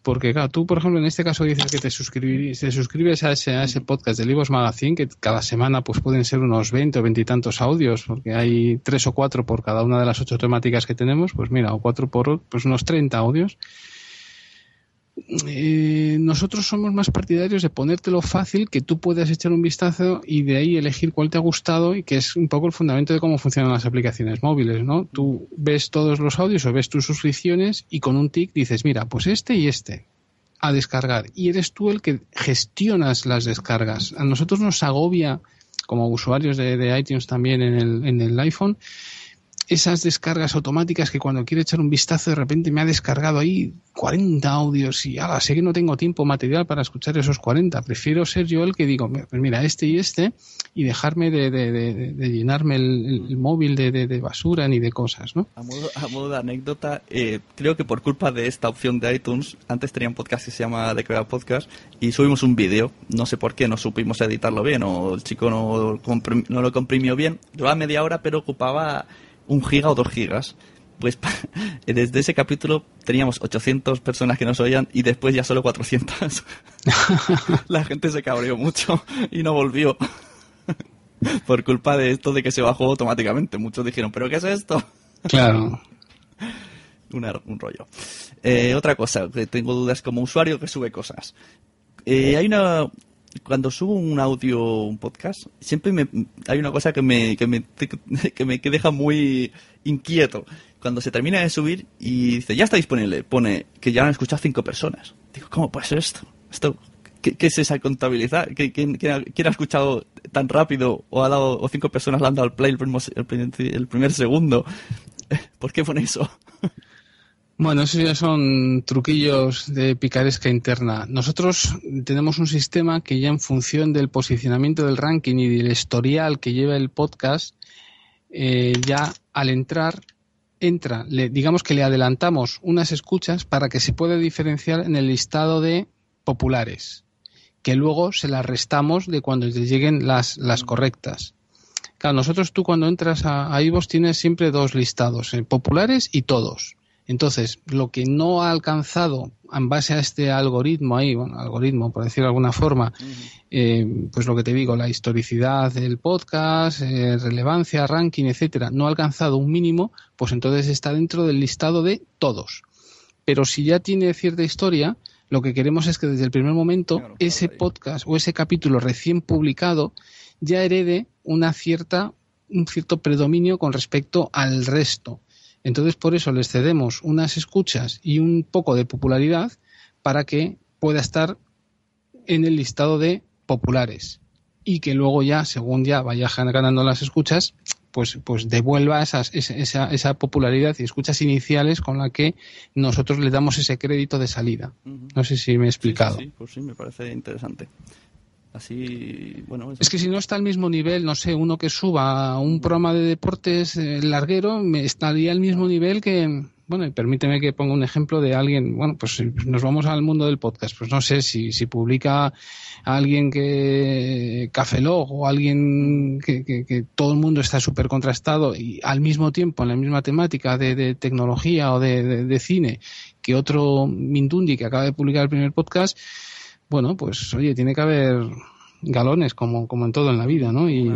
porque claro, tú, por ejemplo, en este caso dices que te, suscribes, te suscribes a ese, a ese podcast de Libros Magazine, que cada semana pues pueden ser unos 20 o 20 y tantos audios, porque hay tres o cuatro por cada una de las ocho temáticas que tenemos, pues mira, o cuatro por pues unos 30 audios eh, nosotros somos más partidarios de ponértelo fácil, que tú puedas echar un vistazo y de ahí elegir cuál te ha gustado y que es un poco el fundamento de cómo funcionan las aplicaciones móviles, ¿no? Tú ves todos los audios o ves tus suscripciones y con un tic dices, mira, pues este y este a descargar y eres tú el que gestionas las descargas. A nosotros nos agobia como usuarios de, iTunes también en el, en el iPhone esas descargas automáticas que cuando quiero echar un vistazo de repente me ha descargado ahí 40 audios y ahora sé que no tengo tiempo material para escuchar esos 40. Prefiero ser yo el que digo, pues mira, este y este y dejarme de, llenarme el, móvil de, basura ni de cosas, ¿no? A modo, de anécdota, eh, creo que por culpa de esta opción de iTunes, antes tenía un podcast que se llama The Creative Podcast y subimos un vídeo. No sé por qué, no supimos editarlo bien o el chico no, no lo comprimió bien. Duraba media hora, pero ocupaba un giga o dos gigas. Pues desde ese capítulo teníamos 800 personas que nos oían y después ya solo 400. La gente se cabreó mucho y no volvió. Por culpa de esto de que se bajó automáticamente. Muchos dijeron, ¿pero qué es esto? Claro. un rollo. Eh, otra cosa, que tengo dudas como usuario que sube cosas. Eh, hay una, cuando subo un audio, un podcast, siempre me, hay una cosa que me, que me, que me deja muy inquieto. Cuando se termina de subir y dice, ya está disponible, pone que ya han escuchado cinco personas. Digo, ¿cómo puede ser esto? esto ¿Qué, es esa contabilidad? ¿Quién, ha, escuchado tan rápido o ha dado o cinco personas le han dado al play el el primer segundo? ¿Por qué pone eso? Bueno, esos ya son truquillos de picaresca interna. Nosotros tenemos un sistema que ya en función del posicionamiento del ranking y del historial que lleva el podcast, eh, ya al entrar, entra, le, digamos que le adelantamos unas escuchas para que se pueda diferenciar en el listado de populares, que luego se las restamos de cuando lleguen las, las correctas. Claro, nosotros tú cuando entras a, a Ivos tienes siempre dos listados, eh, populares y todos entonces, lo que no ha alcanzado en base a este algoritmo ahí, bueno, algoritmo por decirlo de alguna forma, eh, pues lo que te digo, la historicidad del podcast, eh, relevancia, ranking, etcétera, no ha alcanzado un mínimo, pues entonces está dentro del listado de todos. Pero si ya tiene cierta historia, lo que queremos es que desde el primer momento ese podcast o ese capítulo recién publicado ya herede una cierta un cierto predominio con respecto al resto. Entonces, por eso les cedemos unas escuchas y un poco de popularidad para que pueda estar en el listado de populares y que luego ya, según ya vaya ganando las escuchas, pues, pues devuelva esas, esa, esa, popularidad y escuchas iniciales con la que nosotros le damos ese crédito de salida. No sé si me he explicado. sí, pues sí, me parece interesante. Así, bueno. Es que si no está al mismo nivel, no sé, uno que suba un programa de deportes eh, larguero, me estaría al mismo nivel que, bueno, y permíteme que ponga un ejemplo de alguien, bueno, pues nos vamos al mundo del podcast, pues no sé si, si publica alguien que Cafelog o alguien que, que, todo el mundo está súper contrastado y al mismo tiempo en la misma temática de, de tecnología o de, de, cine que otro Mindundi que acaba de publicar el primer podcast, bueno, pues oye, tiene que haber galones como, como en todo en la vida, ¿no? Y,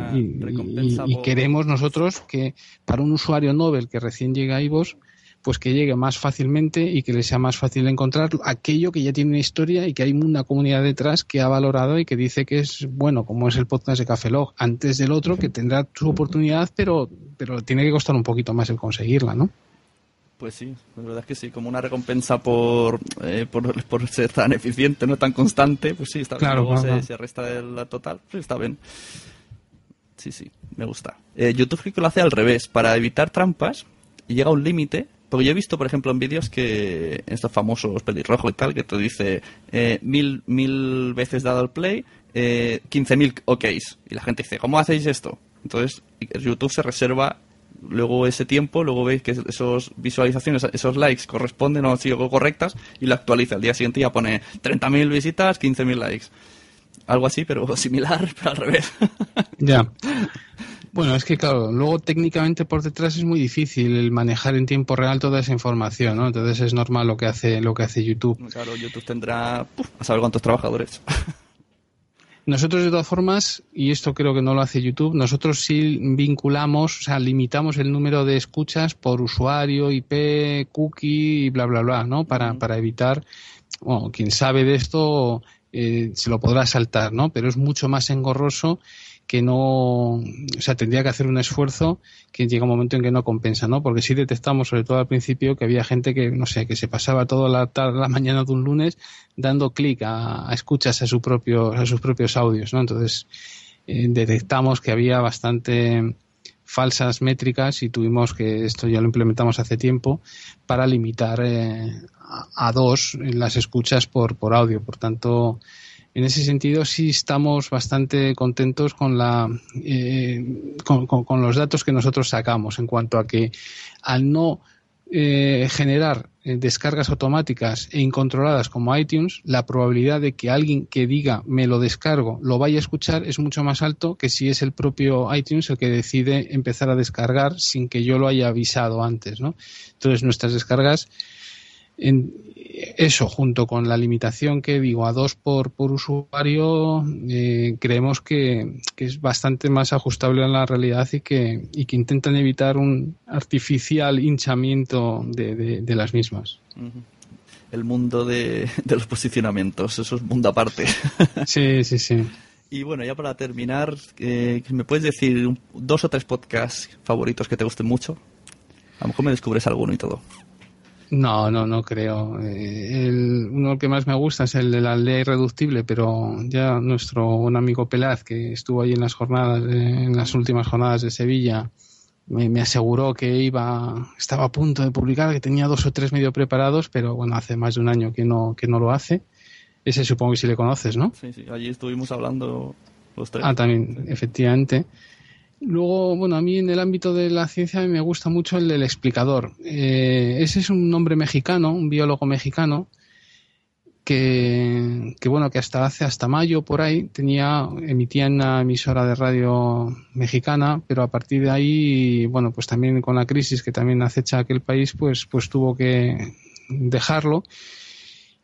queremos nosotros que para un usuario Nobel que recién llega a IVOS, pues que llegue más fácilmente y que le sea más fácil encontrar aquello que ya tiene una historia y que hay una comunidad detrás que ha valorado y que dice que es bueno, como es el podcast de Café Log, antes del otro que tendrá su oportunidad, pero, pero tiene que costar un poquito más el conseguirla, ¿no? Pues sí, la verdad es que sí, como una recompensa por, eh, por, ser tan eficiente, no tan constante, pues sí, está bien. Claro, Se, resta de la total, pues está bien. Sí, sí, me gusta. Eh, YouTube que lo hace al revés, para evitar trampas, y llega a un límite, porque yo he visto, por ejemplo, en vídeos que estos famosos pelirrojos y tal, que te dice eh, mil, mil veces dado el play, eh, 15.000 OKs. Y la gente dice, ¿cómo hacéis esto? Entonces, YouTube se reserva luego ese tiempo, luego veis que esos visualizaciones, esos likes corresponden o han sido correctas y lo actualiza. El día siguiente ya pone 30.000 visitas, 15.000 likes. Algo así, pero similar, pero al revés. Ya. Bueno, es que claro, luego técnicamente por detrás es muy difícil el manejar en tiempo real toda esa información, ¿no? Entonces es normal lo que hace lo que hace YouTube. Claro, YouTube tendrá a saber cuántos trabajadores. Nosotros de todas formas, y esto creo que no lo hace YouTube, nosotros sí vinculamos, o sea, limitamos el número de escuchas por usuario, IP, cookie y bla, bla, bla, ¿no? Para, para evitar, bueno, quien sabe de esto eh, se lo podrá saltar, ¿no? Pero es mucho más engorroso que no, o sea, tendría que hacer un esfuerzo que llega un momento en que no compensa, ¿no? Porque sí detectamos, sobre todo al principio, que había gente que, no sé, que se pasaba toda la tarde, la mañana de un lunes dando clic a, escuchas a, su propio, a sus propios audios, ¿no? Entonces, eh, detectamos que había bastante falsas métricas y tuvimos que, esto ya lo implementamos hace tiempo, para limitar eh, a, a, dos las escuchas por, por audio. Por tanto, en ese sentido sí estamos bastante contentos con la eh, con, los datos que nosotros sacamos en cuanto a que al no eh, generar eh, descargas automáticas e incontroladas como iTunes, la probabilidad de que alguien que diga me lo descargo lo vaya a escuchar es mucho más alto que si es el propio iTunes el que decide empezar a descargar sin que yo lo haya avisado antes, ¿no? Entonces nuestras descargas en, eso, junto con la limitación que digo a dos por, por usuario, eh, creemos que, es bastante más ajustable a la realidad y que, y que intentan evitar un artificial hinchamiento de, las mismas. El mundo de, los posicionamientos, eso es mundo aparte. sí, sí, sí. Y bueno, ya para terminar, eh, ¿me puedes decir dos o tres podcasts favoritos que te gusten mucho? A lo mejor me descubres alguno y todo. No, no, no creo. Eh, el, uno que más me gusta es el de la ley irreductible, pero ya nuestro buen amigo Pelaz, que estuvo ahí en las jornadas, en las últimas jornadas de Sevilla, me, aseguró que iba, estaba a punto de publicar, que tenía dos o tres medio preparados, pero bueno, hace más de un año que no, que no lo hace. Ese supongo que sí le conoces, ¿no? Sí, sí, allí estuvimos hablando los tres. Ah, también, efectivamente. Luego, bueno, a mí en el ámbito de la ciencia me gusta mucho el del explicador. Eh, ese es un nombre mexicano, un biólogo mexicano, que, bueno, que hasta hace, hasta mayo por ahí, tenía, emitía en una emisora de radio mexicana, pero a partir de ahí, bueno, pues también con la crisis que también acecha aquel país, pues, pues tuvo que dejarlo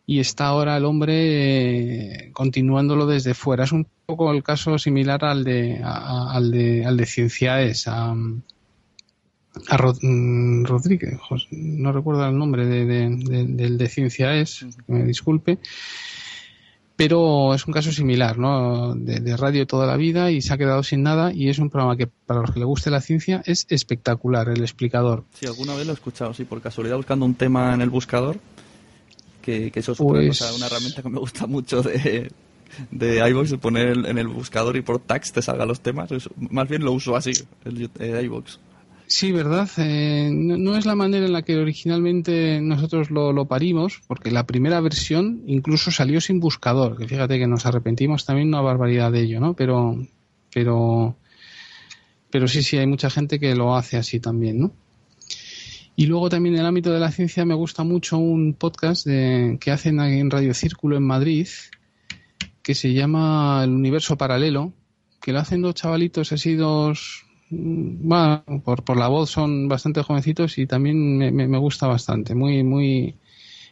y está ahora el hombre eh, continuándolo desde fuera. Es un poco el caso similar al de, al de, al de Cienciaes, a, a mm, Rodríguez, no recuerdo el nombre de, del de Cienciaes, que me disculpe, pero es un caso similar, ¿no? De, radio toda la vida y se ha quedado sin nada y es un programa que para los que le guste la ciencia es espectacular, el explicador. Sí, alguna vez lo he escuchado, sí, por casualidad buscando un tema en el buscador que, eso es pues una, herramienta que me gusta mucho de, de iVoox, poner en el buscador y por tags te salgan los temas. más bien lo uso así, el, iVoox. Sí, verdad. Eh, no, es la manera en la que originalmente nosotros lo, lo, parimos, porque la primera versión incluso salió sin buscador, que fíjate que nos arrepentimos también una barbaridad de ello, ¿no? Pero, pero, pero sí, sí, hay mucha gente que lo hace así también, ¿no? Y luego también en el ámbito de la ciencia me gusta mucho un podcast que hacen en Radio Círculo en Madrid, que se llama El Universo Paralelo, que lo hacen dos chavalitos así, dos, bueno, por, por la voz son bastante jovencitos y también me, gusta bastante, muy, muy,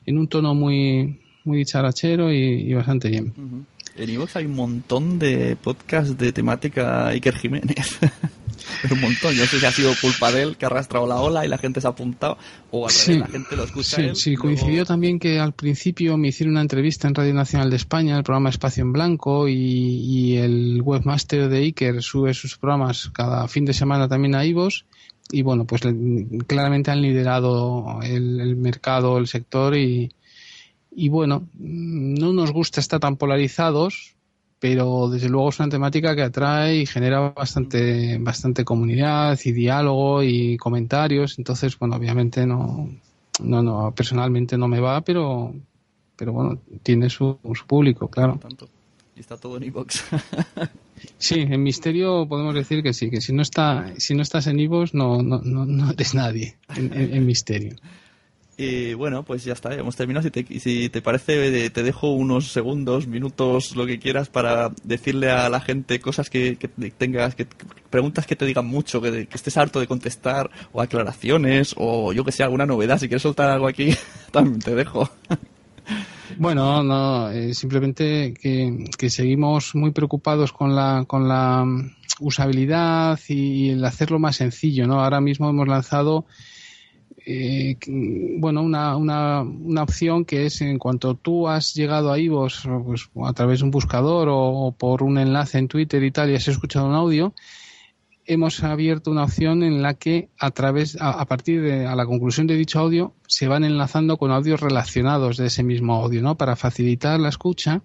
en un tono muy, muy dicharachero y, bastante bien. En Ivox hay un montón de podcasts de temática Iker Jiménez. un montón. Yo no sé si ha sido culpa de él que ha arrastrado la ola y la gente se ha apuntado o al la gente lo escucha. Sí, sí coincidió también que al principio me hicieron una entrevista en Radio Nacional de España, el programa Espacio en Blanco, y, el webmaster de Iker sube sus programas cada fin de semana también a Ivos. Y bueno, pues claramente han liderado el, mercado, el sector y, y bueno, no nos gusta estar tan polarizados, pero desde luego es una temática que atrae y genera bastante, bastante comunidad y diálogo y comentarios. Entonces, bueno, obviamente no, no, no, personalmente no me va, pero, pero bueno, tiene su, su público, claro. Y está todo en iBox. Sí, en misterio podemos decir que sí, que si no está, si no estás en Ivos no, no, no, eres nadie en misterio. Y bueno, pues ya está, hemos terminado. Si te, si te parece, te dejo unos segundos, minutos, lo que quieras para decirle a la gente cosas que, tengas, que, preguntas que te digan mucho, que, estés harto de contestar, o aclaraciones, o yo que sé, alguna novedad. Si quieres soltar algo aquí, también te dejo. Bueno, no, eh, simplemente que, que, seguimos muy preocupados con la, con la usabilidad y el hacerlo más sencillo, ¿no? Ahora mismo hemos lanzado eh, bueno, una, una, una, opción que es en cuanto tú has llegado a Ivos pues, a través de un buscador o, por un enlace en Twitter y tal y has escuchado un audio, hemos abierto una opción en la que a través, a, partir de a la conclusión de dicho audio, se van enlazando con audios relacionados de ese mismo audio, ¿no? Para facilitar la escucha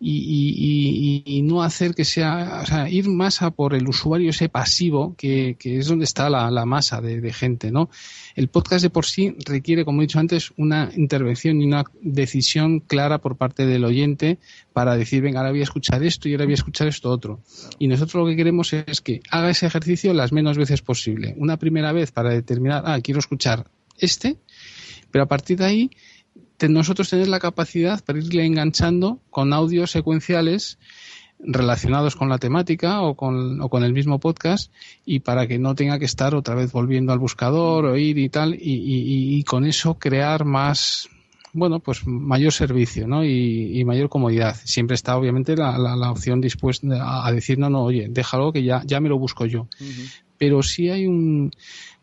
y, no hacer que sea, o sea, ir más a por el usuario ese pasivo, que, es donde está la, la masa de, de, gente, ¿no? El podcast de por sí requiere, como he dicho antes, una intervención y una decisión clara por parte del oyente para decir, venga, ahora voy a escuchar esto y ahora voy a escuchar esto otro. Y nosotros lo que queremos es que haga ese ejercicio las menos veces posible. Una primera vez para determinar, ah, quiero escuchar este, pero a partir de ahí nosotros tener la capacidad para irle enganchando con audios secuenciales relacionados con la temática o con, o con el mismo podcast y para que no tenga que estar otra vez volviendo al buscador o ir y tal y, con eso crear más bueno pues mayor servicio ¿no? y, mayor comodidad. Siempre está obviamente la, la, opción dispuesta a decir no no oye déjalo que ya, ya me lo busco yo pero sí hay un,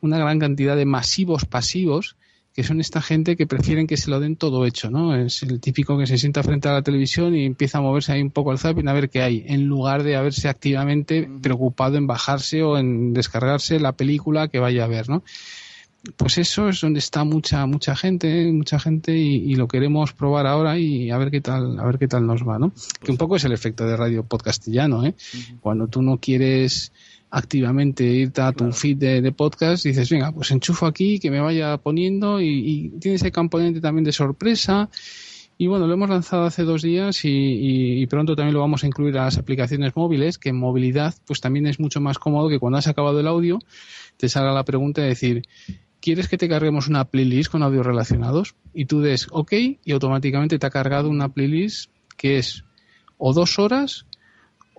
una gran cantidad de masivos pasivos que son esta gente que prefieren que se lo den todo hecho, ¿no? Es el típico que se sienta frente a la televisión y empieza a moverse ahí un poco al zapping a ver qué hay, en lugar de haberse activamente preocupado en bajarse o en descargarse la película que vaya a ver, ¿no? Pues eso es donde está mucha mucha gente, mucha gente y, lo queremos probar ahora y a ver qué tal, a ver qué tal nos va, ¿no? que un poco es el efecto de radio podcastillano, ¿eh? Cuando tú no quieres activamente irte a tu feed de, podcast y dices, venga, pues enchufo aquí, que me vaya poniendo y, tiene ese componente también de sorpresa. Y bueno, lo hemos lanzado hace dos días y, pronto también lo vamos a incluir a las aplicaciones móviles, que en movilidad pues también es mucho más cómodo que cuando has acabado el audio te salga la pregunta de decir, ¿quieres que te carguemos una playlist con audios relacionados? Y tú des OK y automáticamente te ha cargado una playlist que es o dos horas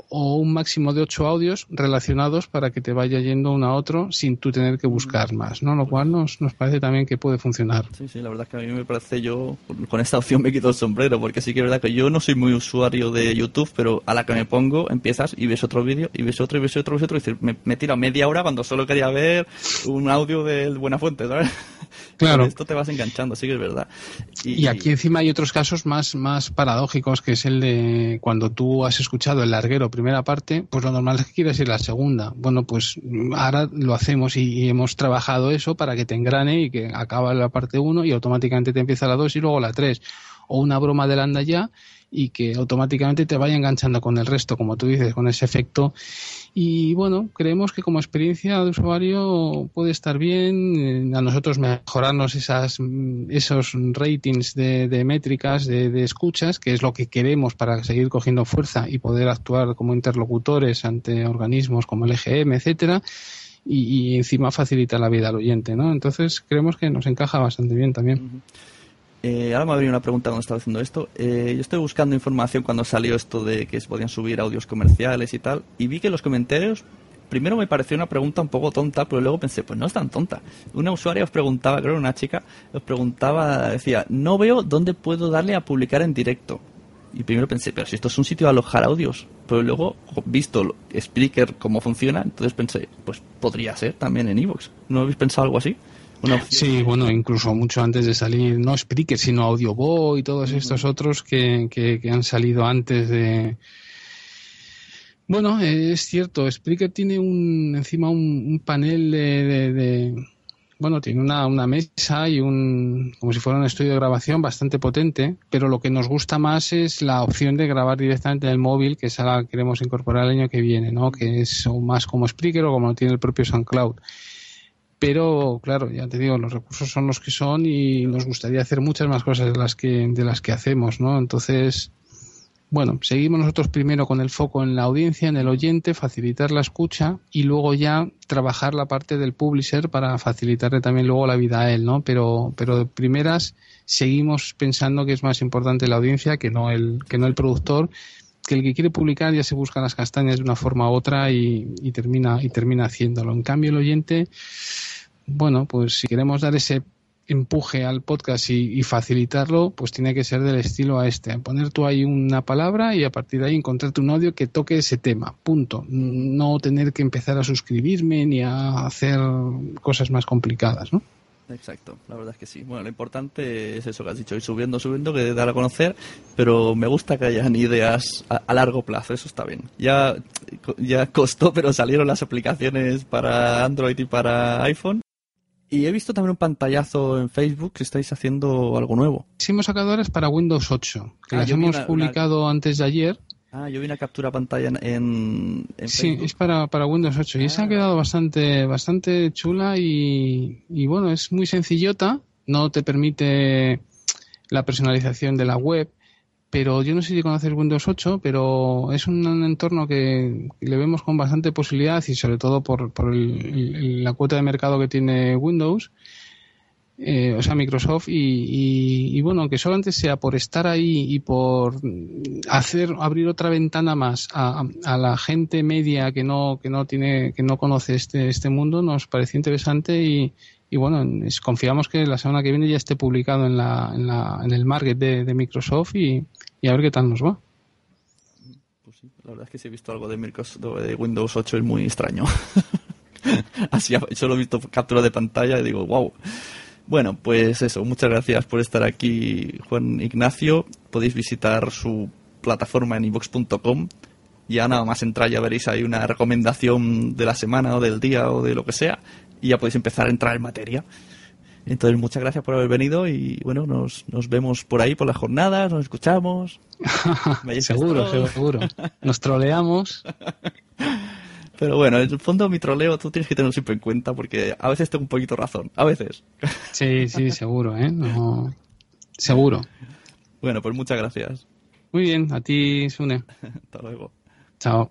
o un máximo de ocho audios relacionados para que te vaya yendo uno a otro sin tú tener que buscar más, ¿no? Lo cual nos, nos parece también que puede funcionar. Sí, sí, la verdad es que a mí me parece yo, con esta opción me quito el sombrero, porque sí que es verdad que yo no soy muy usuario de YouTube, pero a la que me pongo empiezas y ves otro vídeo y ves otro y ves otro y ves otro y decir, me, me tiro media hora cuando solo quería ver un audio de Buena Fuente, ¿sabes? Claro. esto te vas enganchando, sí que es verdad. Y, aquí encima hay otros casos más, más paradójicos, que es el de cuando tú has escuchado el larguero primera parte, pues lo normal es que quieras ir la segunda. Bueno, pues ahora lo hacemos y, hemos trabajado eso para que te engrane y que acaba la parte 1 y automáticamente te empieza la 2 y luego la 3. O una broma del anda ya y que automáticamente te vaya enganchando con el resto, como tú dices, con ese efecto. Y bueno, creemos que como experiencia de usuario puede estar bien, eh, a nosotros mejorarnos esas, esos ratings de, métricas, de, escuchas, que es lo que queremos para seguir cogiendo fuerza y poder actuar como interlocutores ante organismos como el EGM, etcétera. Y, encima facilita la vida al oyente, ¿no? Entonces creemos que nos encaja bastante bien también. Eh, ahora me habría una pregunta cuando estaba haciendo esto. Eh, yo estoy buscando información cuando salió esto de que se podían subir audios comerciales y tal, y vi que los comentarios, primero me pareció una pregunta un poco tonta, pero luego pensé, pues no es tan tonta. Una usuaria os preguntaba, creo una chica, os preguntaba, decía, no veo dónde puedo darle a publicar en directo. Y primero pensé, pero si esto es un sitio de alojar audios. Pero luego, visto Spreaker cómo funciona, entonces pensé, pues podría ser también en Evox. ¿No habéis pensado algo así? Sí, bueno, incluso mucho antes de salir, no Spreaker, sino Audiobo y todos estos otros que, que, han salido antes de... Bueno, es cierto, Spreaker tiene un, encima un, panel de, bueno, tiene una, una, mesa y un, como si fuera un estudio de grabación bastante potente, pero lo que nos gusta más es la opción de grabar directamente en el móvil, que es a la que queremos incorporar el año que viene, ¿no? Que es más como Spreaker o como lo tiene el propio SoundCloud pero claro, ya te digo, los recursos son los que son y nos gustaría hacer muchas más cosas de las que, de las que hacemos, ¿no? Entonces, bueno, seguimos nosotros primero con el foco en la audiencia, en el oyente, facilitar la escucha y luego ya trabajar la parte del publisher para facilitarle también luego la vida a él, ¿no? Pero, pero de primeras seguimos pensando que es más importante la audiencia que no el, que no el productor, que el que quiere publicar ya se busca las castañas de una forma u otra y, y termina, y termina haciéndolo. En cambio, el oyente, bueno, pues si queremos dar ese empuje al podcast y, facilitarlo, pues tiene que ser del estilo a este. Poner tú ahí una palabra y a partir de ahí encontrarte un audio que toque ese tema. Punto. No tener que empezar a suscribirme ni a hacer cosas más complicadas, ¿no? Exacto, la verdad es que sí. Bueno, lo importante es eso que has dicho, ir subiendo, subiendo, que dar a conocer, pero me gusta que hayan ideas a, a, largo plazo, eso está bien. Ya, ya costó, pero salieron las aplicaciones para Android y para iPhone y he visto también un pantallazo en Facebook que estáis haciendo algo nuevo. Sí, hemos sacado ahora para Windows 8, que ah, las hemos publicado antes de ayer. Ah, yo vi una captura pantalla en, Sí, es para, para Windows 8 y esa ha ah. quedado bastante, bastante chula y, y bueno, es muy sencillota, no te permite la personalización de la web, pero yo no sé si conoces Windows 8, pero es un entorno que le vemos con bastante posibilidad y sobre todo por, por la cuota de mercado que tiene Windows, eh, o sea, Microsoft, y, bueno, que solamente sea por estar ahí y por hacer, abrir otra ventana más a, la gente media que no, que no tiene, que no conoce este, este mundo, nos parece interesante y, y bueno, confiamos que la semana que viene ya esté publicado en, la, en, la, en el market de, de Microsoft y, y a ver qué tal nos va. Pues sí, la verdad es que si he visto algo de, Microsoft, de Windows 8 es muy extraño. Así solo he visto captura de pantalla y digo, wow. Bueno, pues eso, muchas gracias por estar aquí, Juan Ignacio. Podéis visitar su plataforma en ivox.com. Ya nada más entrar ya veréis ahí una recomendación de la semana o del día o de lo que sea. Y ya podéis empezar a entrar en materia. Entonces, muchas gracias por haber venido y bueno, nos, nos vemos por ahí, por las jornadas, nos escuchamos. seguro, seguro. Nos troleamos. Pero bueno, en el fondo mi troleo tú tienes que tenerlo siempre en cuenta porque a veces tengo un poquito razón, a veces. Sí, sí, seguro, ¿eh? Seguro. Bueno, pues muchas gracias. Muy bien, a ti, Sune. Hasta luego. Chao.